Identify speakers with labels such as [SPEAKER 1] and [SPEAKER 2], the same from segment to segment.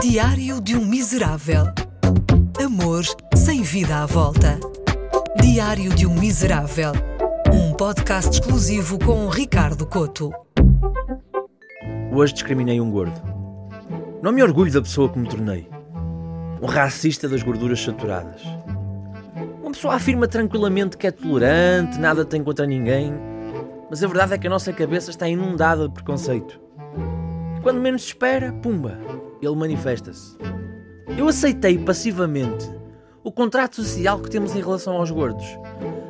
[SPEAKER 1] Diário de um Miserável. Amor sem vida à volta. Diário de um Miserável. Um podcast exclusivo com Ricardo Coto.
[SPEAKER 2] Hoje discriminei um gordo. Não me orgulho da pessoa que me tornei. Um racista das gorduras saturadas. Uma pessoa afirma tranquilamente que é tolerante, nada tem contra ninguém, mas a verdade é que a nossa cabeça está inundada de preconceito. E quando menos se espera, pumba, ele manifesta-se. Eu aceitei passivamente o contrato social que temos em relação aos gordos.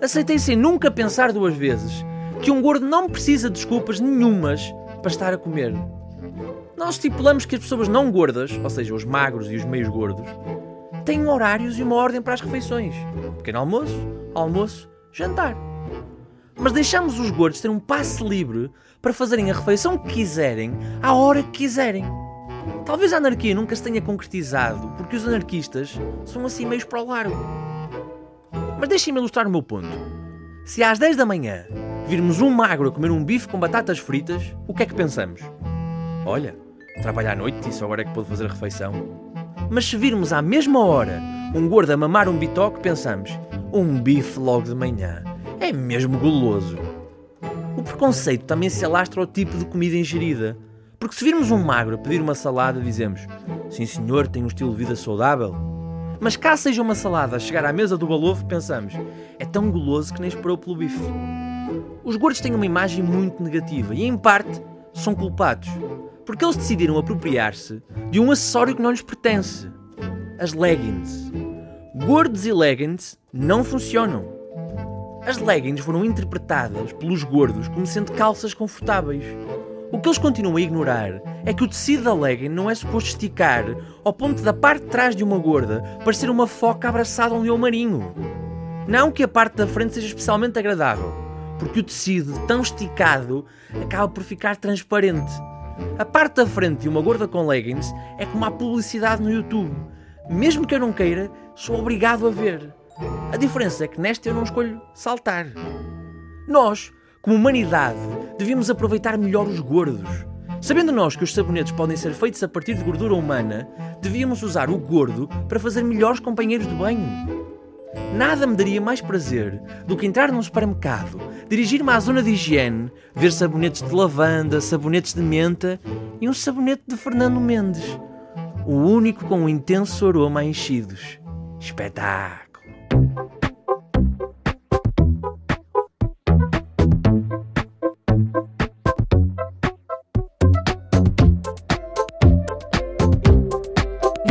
[SPEAKER 2] Aceitei sem nunca pensar duas vezes que um gordo não precisa de desculpas nenhumas para estar a comer. Nós estipulamos que as pessoas não gordas, ou seja, os magros e os meios gordos, têm horários e uma ordem para as refeições: pequeno almoço, almoço, jantar. Mas deixamos os gordos ter um passe livre para fazerem a refeição que quiserem, à hora que quiserem. Talvez a anarquia nunca se tenha concretizado porque os anarquistas são assim meios para o largo. Mas deixem-me ilustrar o meu ponto. Se às 10 da manhã virmos um magro a comer um bife com batatas fritas, o que é que pensamos? Olha, trabalha à noite e só agora é que pode fazer a refeição. Mas se virmos à mesma hora um gordo a mamar um bitoque, pensamos: um bife logo de manhã. É mesmo goloso. O preconceito também se alastra ao tipo de comida ingerida. Porque se virmos um magro a pedir uma salada, dizemos: Sim, senhor, tem um estilo de vida saudável. Mas caso seja uma salada a chegar à mesa do balofo, pensamos: É tão goloso que nem esperou pelo bife. Os gordos têm uma imagem muito negativa e, em parte, são culpados. Porque eles decidiram apropriar-se de um acessório que não lhes pertence: as leggings. Gordos e leggings não funcionam. As leggings foram interpretadas pelos gordos como sendo calças confortáveis. O que eles continuam a ignorar é que o tecido da legging não é suposto esticar ao ponto da parte de trás de uma gorda parecer uma foca abraçada a um leão marinho. Não que a parte da frente seja especialmente agradável, porque o tecido tão esticado acaba por ficar transparente. A parte da frente de uma gorda com leggings é como a publicidade no YouTube. Mesmo que eu não queira, sou obrigado a ver. A diferença é que nesta eu não escolho saltar. Nós, como humanidade, devíamos aproveitar melhor os gordos. Sabendo nós que os sabonetes podem ser feitos a partir de gordura humana, devíamos usar o gordo para fazer melhores companheiros de banho. Nada me daria mais prazer do que entrar num supermercado, dirigir-me à zona de higiene, ver sabonetes de lavanda, sabonetes de menta e um sabonete de Fernando Mendes. O único com um intenso aroma a enchidos. Espetáculo!